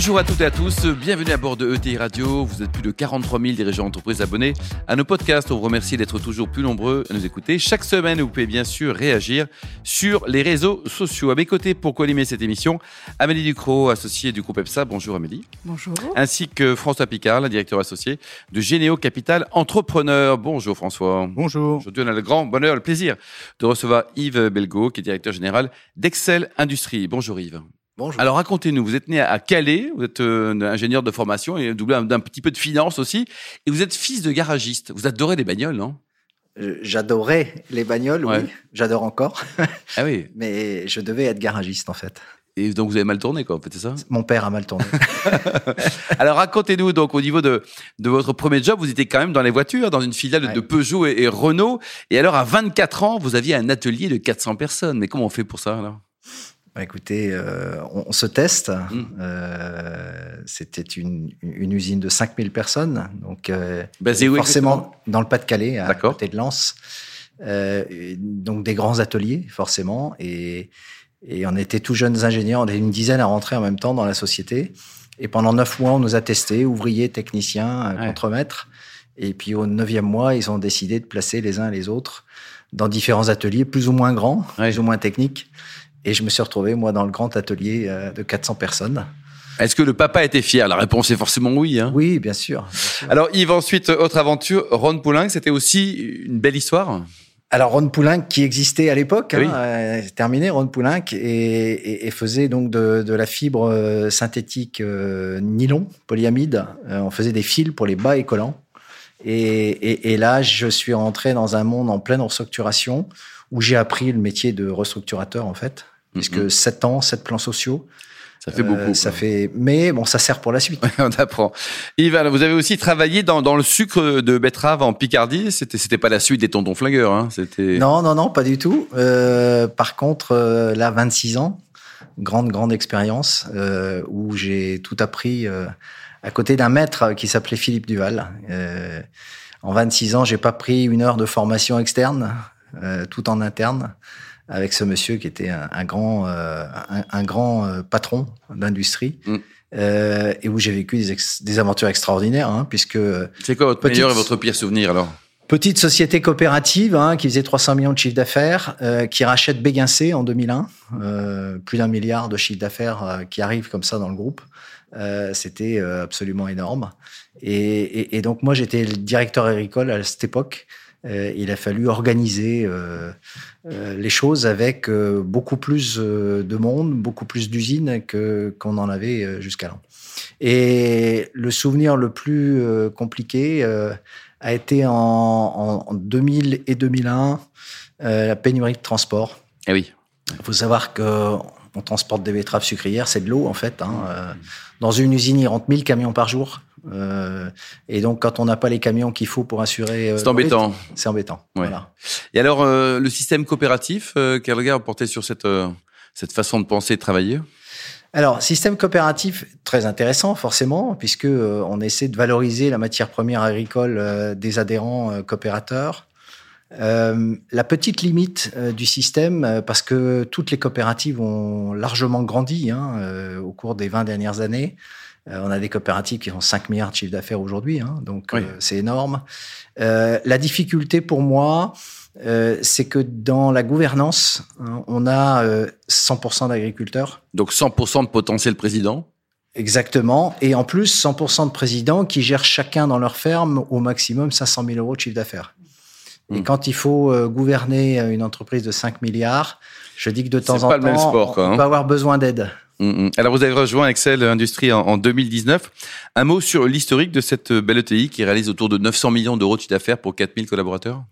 Bonjour à toutes et à tous, bienvenue à bord de ETI Radio. Vous êtes plus de 43 000 dirigeants d'entreprises abonnés à nos podcasts. On vous remercie d'être toujours plus nombreux à nous écouter. Chaque semaine, vous pouvez bien sûr réagir sur les réseaux sociaux. À mes côtés, pour co-animer cette émission, Amélie Ducrot, associée du groupe EPSA. Bonjour Amélie. Bonjour. Ainsi que François Picard, directeur associé de Généo Capital Entrepreneur. Bonjour François. Bonjour. Aujourd'hui, on a le grand bonheur, le plaisir de recevoir Yves Belgo, qui est directeur général d'Excel Industrie. Bonjour Yves. Bonjour. Alors racontez-nous, vous êtes né à Calais, vous êtes euh, ingénieur de formation et doublé d'un petit peu de finance aussi, et vous êtes fils de garagiste. Vous adorez les bagnoles, non? Euh, J'adorais les bagnoles, Ouais. oui. J'adore encore. Ah oui. Mais je devais être garagiste, en fait. Et donc vous avez mal tourné, quoi, en fait, c'est ça? Mon père a mal tourné. Alors racontez-nous donc au niveau de, de votre premier job, vous étiez quand même dans les voitures, dans une filiale Ouais. de Peugeot et, et Renault. Et alors à 24 ans, vous aviez un atelier de 400 personnes. Mais comment on fait pour ça alors? Bah, écoutez, euh, on, on se teste. Mm. Euh, C'était une, une usine de 5000 personnes. Donc, euh, Basé où forcément dans le Pas-de-Calais, à côté de Lens. Euh, et donc, des grands ateliers, forcément. Et, et on était tous jeunes ingénieurs. On était une dizaine à rentrer en même temps dans la société. Et pendant neuf mois, on nous a testés, ouvriers, techniciens, Ouais. contremaîtres. Et puis au neuvième mois, ils ont décidé de placer les uns les autres dans différents ateliers, plus ou moins grands, Ouais. plus ou moins techniques. Et je me suis retrouvé, moi, dans le grand atelier euh, de 400 personnes. Est-ce que le papa était fier? La réponse est forcément oui. Hein Oui, bien sûr. bien sûr. alors Yves, ensuite, autre aventure, Ron Poulin, c'était aussi une belle histoire? Alors Ron Poulenc qui existait à l'époque, Oui. hein, euh, c'est terminé Ron Poulenc et, et- et faisait donc de, de la fibre euh, synthétique euh, nylon, polyamide. Euh, on faisait des fils pour les bas et collants. Et, et- et là, je suis rentré dans un monde en pleine restructuration où j'ai appris le métier de restructurateur en fait, puisque Mhm. sept ans, sept plans sociaux, Ça fait euh, beaucoup. ça quoi. fait. Mais bon, ça sert pour la suite. On apprend. Yves, alors, vous avez aussi travaillé dans, dans le sucre de betterave en Picardie. C'était, c'était pas la suite des tontons flingueurs. Hein. C'était. Non, non, non, pas du tout. Euh, par contre, euh, là, 26 ans, grande, grande expérience euh, où j'ai tout appris euh, à côté d'un maître qui s'appelait Philippe Duval. Euh, en 26 ans, j'ai pas pris une heure de formation externe, euh, tout en interne, avec ce monsieur qui était un, un grand, euh, un, un grand euh, patron d'industrie. Mm. Euh, et où j'ai vécu des, ex- des aventures extraordinaires, hein, puisque C'est quoi votre Petite- meilleur et votre pire souvenir alors? Petite société coopérative hein, qui faisait 300 millions de chiffre d'affaires, euh, qui rachète Béguincé en 2001, euh, plus d'un milliard de chiffre d'affaires euh, qui arrive comme ça dans le groupe. Euh, C'était euh, absolument énorme. Et, et- et donc moi j'étais le directeur agricole à cette époque. Euh, il a fallu organiser euh, euh, les choses avec beaucoup plus de monde, beaucoup plus d'usines que qu'on en avait euh, jusqu'alors. Et le souvenir le plus compliqué a été en, en, en 2000 et 2001 euh, la pénurie de transport. Eh oui. Il faut savoir que on transporte des betteraves sucrières, c'est de l'eau en fait. Hein. Dans une usine, il rentre 1000 camions par jour. Euh, et donc, quand on n'a pas les camions qu'il faut pour assurer, euh, C'est embêtant. C'est embêtant. Ouais. Voilà. Et alors, euh, le système coopératif, quel regard vous portez sur cette, cette façon de penser et de travailler? Alors, système coopératif, très intéressant forcément, puisque on essaie de valoriser la matière première agricole des adhérents coopérateurs. Euh, la petite limite euh, du système, euh, parce que toutes les coopératives ont largement grandi hein, au cours des 20 dernières années. Euh, on a des coopératives qui ont 5 milliards de chiffre d'affaires aujourd'hui, hein, donc Oui. euh, c'est énorme. Euh, la difficulté pour moi, euh, c'est que dans la gouvernance, hein, on a euh, 100% d'agriculteurs. Donc 100% de potentiel président? Exactement. Et en plus, 100% de présidents qui gèrent chacun dans leur ferme au maximum 500 000 euros de chiffre d'affaires. Et Mm. quand il faut euh, gouverner une entreprise de 5 milliards, je dis que de temps en temps, sport, quoi, on hein. peut avoir besoin d'aide. Mm, mm. Alors, vous avez rejoint Excel Industrie en, en 2019. Un mot sur l'historique de cette belle ETI qui réalise autour de 900 millions d'euros de chiffre d'affaires pour 4000 collaborateurs?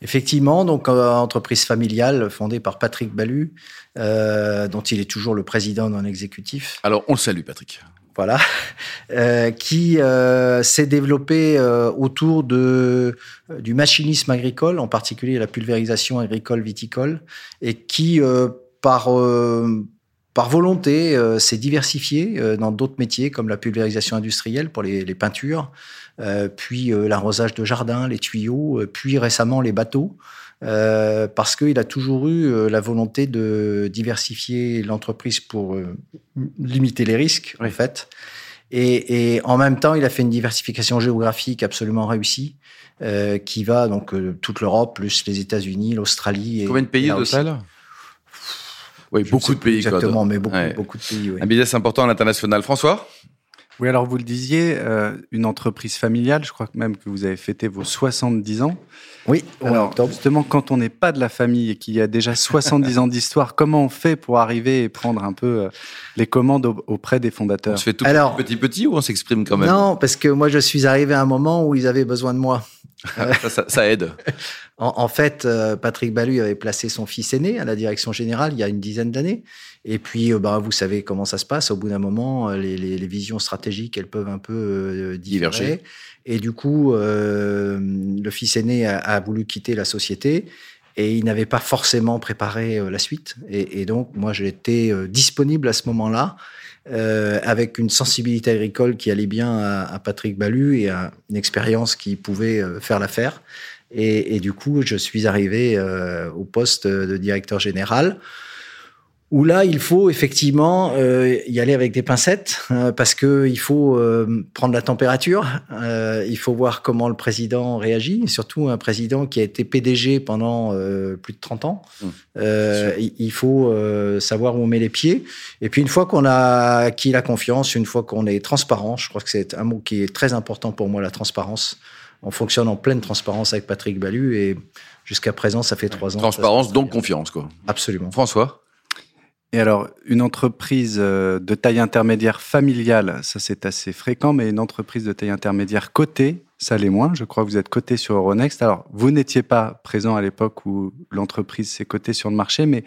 Effectivement, donc euh, entreprise familiale fondée par Patrick Ballu, euh, dont il est toujours le président non exécutif. Alors, on le salue, Patrick. voilà, euh, qui euh, s'est développé euh, autour de euh, du machinisme agricole, en particulier la pulvérisation agricole viticole, et qui euh, par euh, par volonté, euh, s'est diversifié euh, dans d'autres métiers comme la pulvérisation industrielle pour les, les peintures, euh, puis euh, l'arrosage de jardins, les tuyaux, puis récemment les bateaux, parce qu'il a toujours eu la volonté de diversifier l'entreprise pour limiter les risques, Oui. en fait. Et, et en même temps, il a fait une diversification géographique absolument réussie, qui va donc toute l'Europe, plus les États-Unis, l'Australie. Combien de pays au total Oui, Je beaucoup de pays. quoi. Exactement, mais beaucoup, Ouais. beaucoup de pays. oui. Un business important à l'international. François? Oui, alors vous le disiez, euh, une entreprise familiale, je crois même que vous avez fêté vos 70 ans. Oui, Alors d'octobre. justement, quand on n'est pas de la famille et qu'il y a déjà 70 ans d'histoire, comment on fait pour arriver et prendre un peu euh, les commandes au- auprès des On fondateurs se fait tout Alors- petit petit ou on s'exprime quand même? Non, parce que moi, je suis arrivé à un moment où ils avaient besoin de moi. Ça, ça- ça aide. En, en fait, euh, Patrick Balu avait placé son fils aîné à la direction générale il y a une dizaine d'années. Et puis, bah, vous savez comment ça se passe. Au bout d'un moment, euh, les, les- les visions stratégiques, elles peuvent un peu euh, diverger. Diverger. Et du coup, euh, le fils aîné a, a voulu quitter la société et il n'avait pas forcément préparé euh, la suite. Et, donc, moi, j'étais euh, disponible à ce moment-là. euh, avec une sensibilité agricole qui allait bien à, Patrick Balu et une expérience qui pouvait faire l'affaire. Et, du coup, je suis arrivé au poste de directeur général, où là, il faut effectivement euh, y aller avec des pincettes, euh, parce que il faut euh, prendre la température, euh, il faut voir comment le président réagit, surtout un président qui a été PDG pendant euh, plus de 30 ans. Mmh. Euh, il faut euh, savoir où on met les pieds. Et puis une fois qu'on a acquis la confiance, une fois qu'on est transparent, je crois que c'est un mot qui est très important pour moi, la transparence. On fonctionne en pleine transparence avec Patrick Balu et jusqu'à présent, ça fait trois ans. Transparence, donc confiance. Quoi. Absolument. François? Et alors, une entreprise euh, de taille intermédiaire familiale, ça c'est assez fréquent, mais une entreprise de taille intermédiaire cotée, ça l'est moins. Je crois que vous êtes coté sur Euronext. Alors, vous n'étiez pas présent à l'époque où l'entreprise s'est cotée sur le marché, mais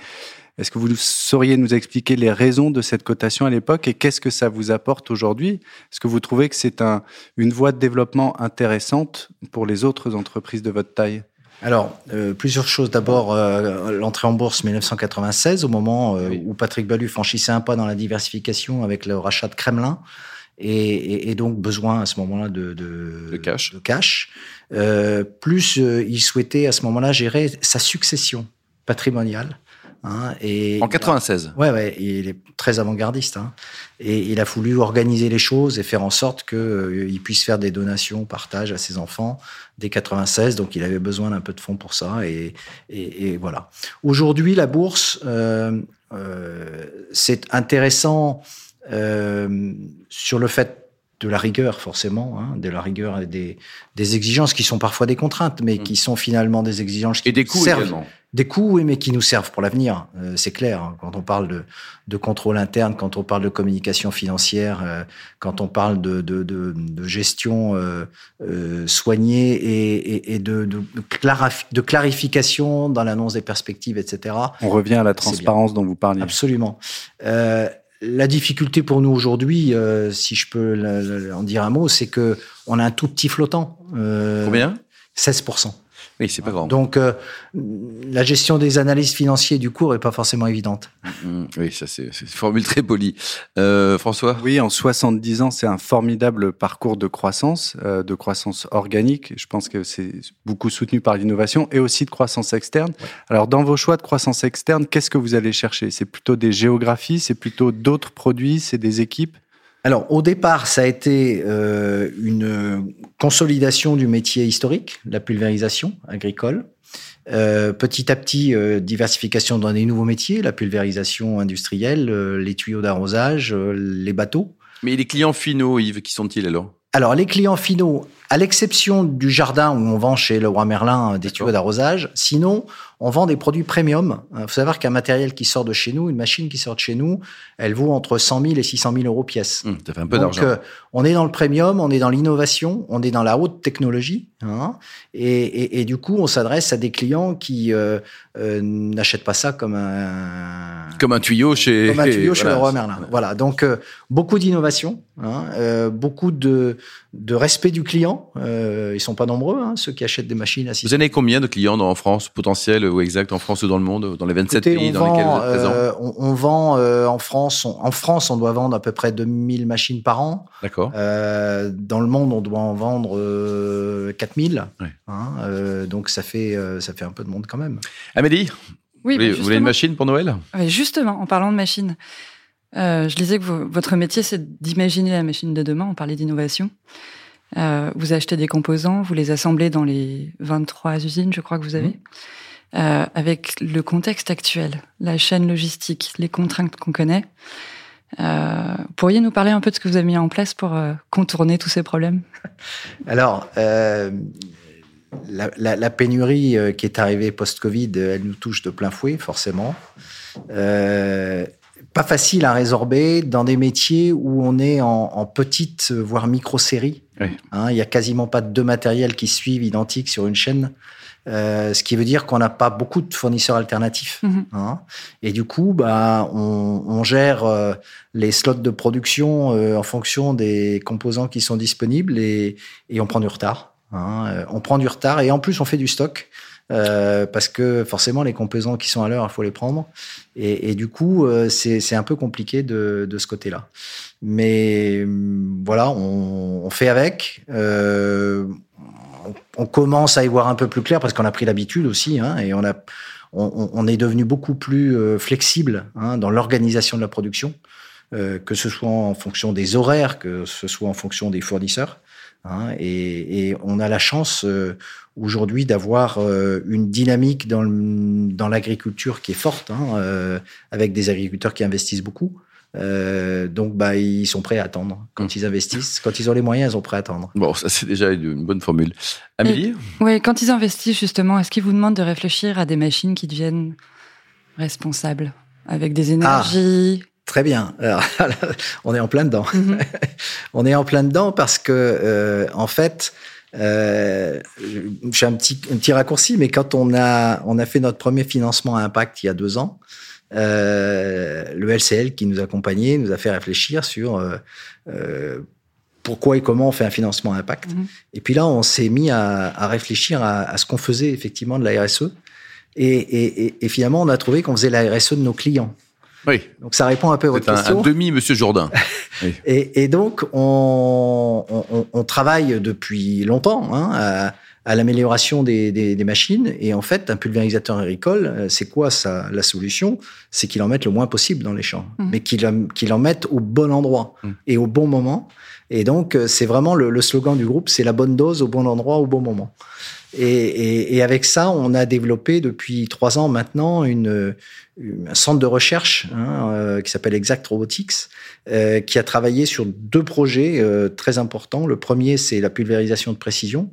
est-ce que vous sauriez nous expliquer les raisons de cette cotation à l'époque et qu'est-ce que ça vous apporte aujourd'hui? Est-ce que vous trouvez que c'est un, une voie de développement intéressante pour les autres entreprises de votre taille? Alors, euh, plusieurs choses. D'abord, euh, l'entrée en bourse 1996, au moment euh, Oui. où Patrick Balu franchissait un pas dans la diversification avec le rachat de Kremlin, et, et- et donc besoin à ce moment-là de, de, De cash. de cash. Euh, plus, euh, il souhaitait à ce moment-là gérer sa succession patrimoniale. Hein, et En 96. Ouais, ouais, il est très avant-gardiste. Hein. Et il a voulu organiser les choses et faire en sorte qu'il puisse faire des donations, partage à ses enfants dès 96. Donc, il avait besoin d'un peu de fonds pour ça. Et, et, et voilà. Aujourd'hui, la bourse, euh, euh, c'est intéressant euh, sur le fait de la rigueur, forcément, hein, de la rigueur et des, des exigences qui sont parfois des contraintes, mais Mm. qui sont finalement des exigences qui Et des coûts servent également. des coûts, oui, mais qui nous servent pour l'avenir. Euh, c'est clair. hein. Quand on parle de, de contrôle interne, quand on parle de communication financière, euh, quand on parle de, de, de, de gestion euh, euh, soignée et, et, et de, de, de clarif- de clarification dans l'annonce des perspectives, etc. On revient à la transparence dont vous parliez. Absolument. Euh, la difficulté pour nous aujourd'hui, euh, si je peux la- la- en dire un mot, c'est que on a un tout petit flottant. Euh, Combien? 16%. Oui, c'est pas grand. Donc, euh, la gestion des analystes financiers du cours est pas forcément évidente. Mm, Oui, ça c'est c'est une formule très polie. Euh, François? Oui, en 70 ans, c'est un formidable parcours de croissance, euh, de croissance organique. Je pense que c'est beaucoup soutenu par l'innovation et aussi de croissance externe. Alors, dans vos choix de croissance externe, qu'est-ce que vous allez chercher? C'est plutôt des géographies, c'est plutôt d'autres produits, c'est des équipes? Alors, au départ, ça a été euh, une consolidation du métier historique, la pulvérisation agricole. Euh, petit à petit, euh, diversification dans des nouveaux métiers, la pulvérisation industrielle, euh, les tuyaux d'arrosage, euh, les bateaux. Mais les clients finaux, Yves, qui sont-ils alors? Alors, les clients finaux, à l'exception du jardin où on vend chez Leroy Merlin euh, des tuyaux d'arrosage, sinon, on vend des produits premium. Il faut savoir qu'un matériel qui sort de chez nous, une machine qui sort de chez nous, elle vaut entre 100 000 et 600 000 euros pièce. Hum, Ça fait un peu Donc, d'argent. euh, on est dans le premium, on est dans l'innovation, on est dans la haute technologie, hein, et, et, et du coup, on s'adresse à des clients qui euh, euh, n'achètent pas ça comme un Comme un tuyau chez. comme un tuyau chez voilà. Leroy Merlin. Voilà, donc euh, beaucoup d'innovation, hein, euh, beaucoup de, de respect du client. clients. Euh, ils sont pas nombreux, hein, ceux qui achètent des machines à Vous avez combien de clients en France potentiels ou exact en France ou dans le monde, dans les 27 pays dans lesquels vous êtes euh, on, on, vend euh, en France, on, en France, on doit vendre à peu près 2000 machines par an. D'accord. Euh, dans le monde, on doit en vendre 4000. Ouais. Hein, donc ça fait ça fait un peu de monde quand même. Amélie, oui, vous, vous voulez une machine pour Noël? Oui, Justement, en parlant de machines. Euh, je disais que votre métier, c'est d'imaginer la machine de demain. On parlait d'innovation. Euh, vous achetez des composants, vous les assemblez dans les 23 usines, je crois que vous avez. Mmh. Euh, avec le contexte actuel, la chaîne logistique, les contraintes qu'on connaît, euh, pourriez nous parler un peu de ce que vous avez mis en place pour euh, contourner tous ces problèmes? Alors, euh, la, la, la, pénurie qui est arrivée post-Covid, elle nous touche de plein fouet, forcément. Euh, pas facile à résorber dans des métiers où on est en, en petite, voire micro-série. Oui. Hein, il y a quasiment pas de deux matériels qui suivent identiques sur une chaîne. Euh, ce qui veut dire qu'on n'a pas beaucoup de fournisseurs alternatifs. Mmh. Hein. Et du coup, bah, on, on gère euh, les slots de production euh, en fonction des composants qui sont disponibles et, et on prend du retard. Hein. Euh, on prend du retard et en plus on fait du stock. Euh, parce que forcément les composants qui sont à l'heure, il faut les prendre. Et, et du coup, euh, c'est un peu compliqué de, de ce côté-là. Mais mm, voilà, on, on fait avec. Euh, on, commence à y voir un peu plus clair parce qu'on a pris l'habitude aussi, hein, et on a, on, on, est devenu beaucoup plus euh, flexible hein, dans l'organisation de la production, euh, que ce soit en fonction des horaires, que ce soit en fonction des fournisseurs. Hein, et, et, on a la chance euh, aujourd'hui d'avoir euh, une dynamique dans, dans l'agriculture qui est forte, hein, euh, avec des agriculteurs qui investissent beaucoup. Euh, donc, bah, ils sont prêts à attendre. Quand mmh. ils investissent, quand ils ont les moyens, ils sont prêts à attendre. Bon, ça, c'est déjà une bonne formule. Amélie Oui, quand ils investissent, justement, est-ce qu'ils vous demandent de réfléchir à des machines qui deviennent responsables, avec des énergies ah. Très bien. Alors, on est en plein dedans. Mmh. on est en plein dedans parce que, euh, en fait, euh, je fais un petit, un petit raccourci, mais quand on a, on a fait notre premier financement à impact il y a deux ans, euh, le LCL qui nous accompagnait nous a fait réfléchir sur euh, pourquoi et comment on fait un financement à impact. Mmh. Et puis là, on s'est mis à, à réfléchir à, à ce qu'on faisait effectivement de la RSE. Et, et, et, finalement, on a trouvé qu'on faisait la RSE de nos clients. Oui. Donc ça répond un peu à votre un, question. Un demi, Monsieur Jourdain. oui. et, et, donc on, on, on, travaille depuis longtemps hein, à, à l'amélioration des, des, des, machines. Et en fait, un pulvérisateur agricole, c'est quoi ça La solution, c'est qu'il en mette le moins possible dans les champs, mmh. mais qu'il qu'il en mette au bon endroit mmh. et au bon moment. Et donc, c'est vraiment le, le, slogan du groupe, c'est la bonne dose au bon endroit au bon moment. Et, et, et, avec ça, on a développé depuis trois ans maintenant une, un centre de recherche hein, euh, qui s'appelle Exact Robotics, euh, qui a travaillé sur deux projets euh, très importants. Le premier, c'est la pulvérisation de précision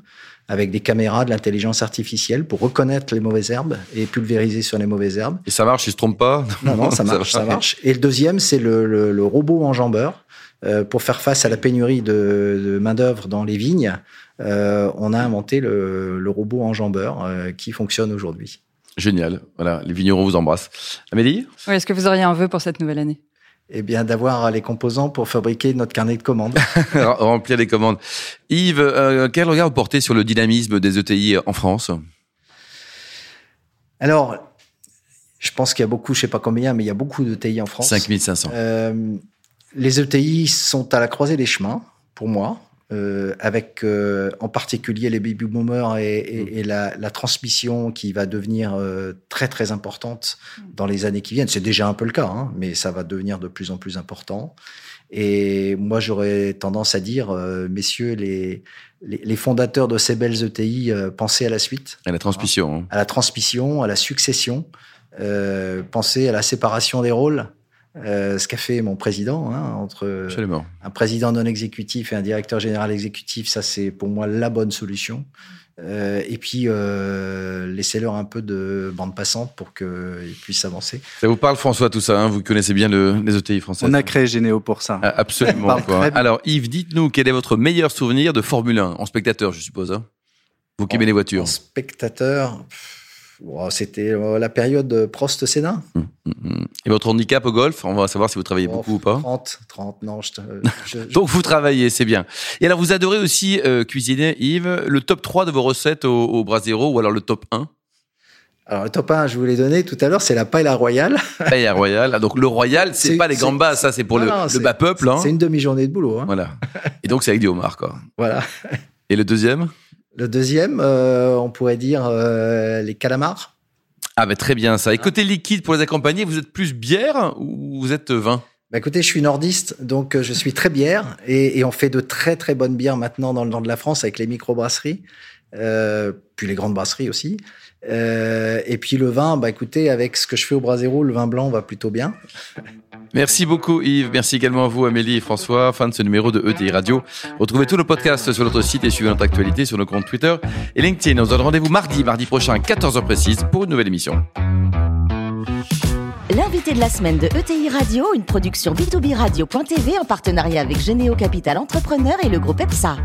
avec des caméras, de l'intelligence artificielle pour reconnaître les mauvaises herbes et pulvériser sur les mauvaises herbes. Et ça marche, il se trompe pas? Non, non, ça marche, ça marche. Et le deuxième, c'est le, le, le, robot enjambeur. Euh, pour faire face à la pénurie de, de main-d'œuvre dans les vignes, euh, on a inventé le, le robot enjambeur euh, qui fonctionne aujourd'hui. Génial. Voilà, les vignerons vous embrassent. Amélie? Oui, Est-ce que vous auriez un vœu pour cette nouvelle année? Eh bien, d'avoir les composants pour fabriquer notre carnet de commandes. Remplir les commandes. Yves, euh, quel regard vous portez sur le dynamisme des ETI en France? Alors, je pense qu'il y a beaucoup, je sais pas combien, mais il y a beaucoup d'ETI en France. 5500. Euh, les ETI sont à la croisée des chemins, pour moi euh, avec euh, en particulier les baby boomers et, et, mmh. et la, la, transmission qui va devenir euh, très très importante dans les années qui viennent. C'est déjà un peu le cas, hein, mais ça va devenir de plus en plus important. Et moi, j'aurais tendance à dire, euh, messieurs les, les, les, fondateurs de ces belles ETI, euh, pensez à la suite. À la transmission. Hein. À la transmission, à la succession. pensez à la séparation des rôles. Euh, ce qu'a fait mon président hein, entre Absolument. un président non exécutif et un directeur général exécutif, ça c'est pour moi la bonne solution. Euh, et puis euh, laissez-leur un peu de bande passante pour qu'ils puissent avancer. Ça vous parle François tout ça hein? Vous connaissez bien le, les ETI français. On a créé Généo pour ça. Ah, absolument. Alors Yves, dites-nous quel est votre meilleur souvenir de Formule 1 en spectateur, je suppose. Hein? Vous qui aimez les voitures. En spectateur. Oh, C'était euh, la période Prost-Sénat. Hum, hum, hum. Et votre handicap au golf? On va savoir si vous travaillez Oh, beaucoup ou pas. 30, 30, non. Je, te- je- je- Donc vous travaillez, c'est bien. Et alors vous adorez aussi euh, cuisiner, Yves, le top 3 de vos recettes au, au Brasero ou alors le top 1 Alors, le top 1, je vous l'ai donné tout à l'heure, c'est la paella royale. Paella royal. Ah, Donc le royal, c'est pas les gambas, ça c'est pour Non, le, non, le c'est- bas peuple. Hein. C'est une demi-journée de boulot. hein. Voilà. Et donc c'est avec du homard, quoi. Voilà. Et le deuxième? Le deuxième, euh, on pourrait dire euh, les calamars. Ah ben très bien ça. Et côté liquide pour les accompagner, vous êtes plus bière ou vous êtes vin? Bah écoutez, je suis nordiste, donc euh, je suis très bière et, et on fait de très très bonnes bières maintenant dans le nord de la France avec les microbrasseries, euh, puis les grandes brasseries aussi. Euh, et puis le vin, bah écoutez, avec ce que je fais au Brasero, le vin blanc va plutôt bien. Merci beaucoup Yves. Merci également à vous Amélie et François, fans de ce numéro de ETI Radio. Retrouvez tous nos podcasts sur notre site et suivez notre actualité sur nos comptes Twitter et LinkedIn. On se donne rendez-vous mardi, mardi prochain, 14h précise, pour une nouvelle émission. L'invité de la semaine de ETI Radio, une production B2B Radio.tv en partenariat avec Généo Capital Entrepreneur et le groupe EPSA.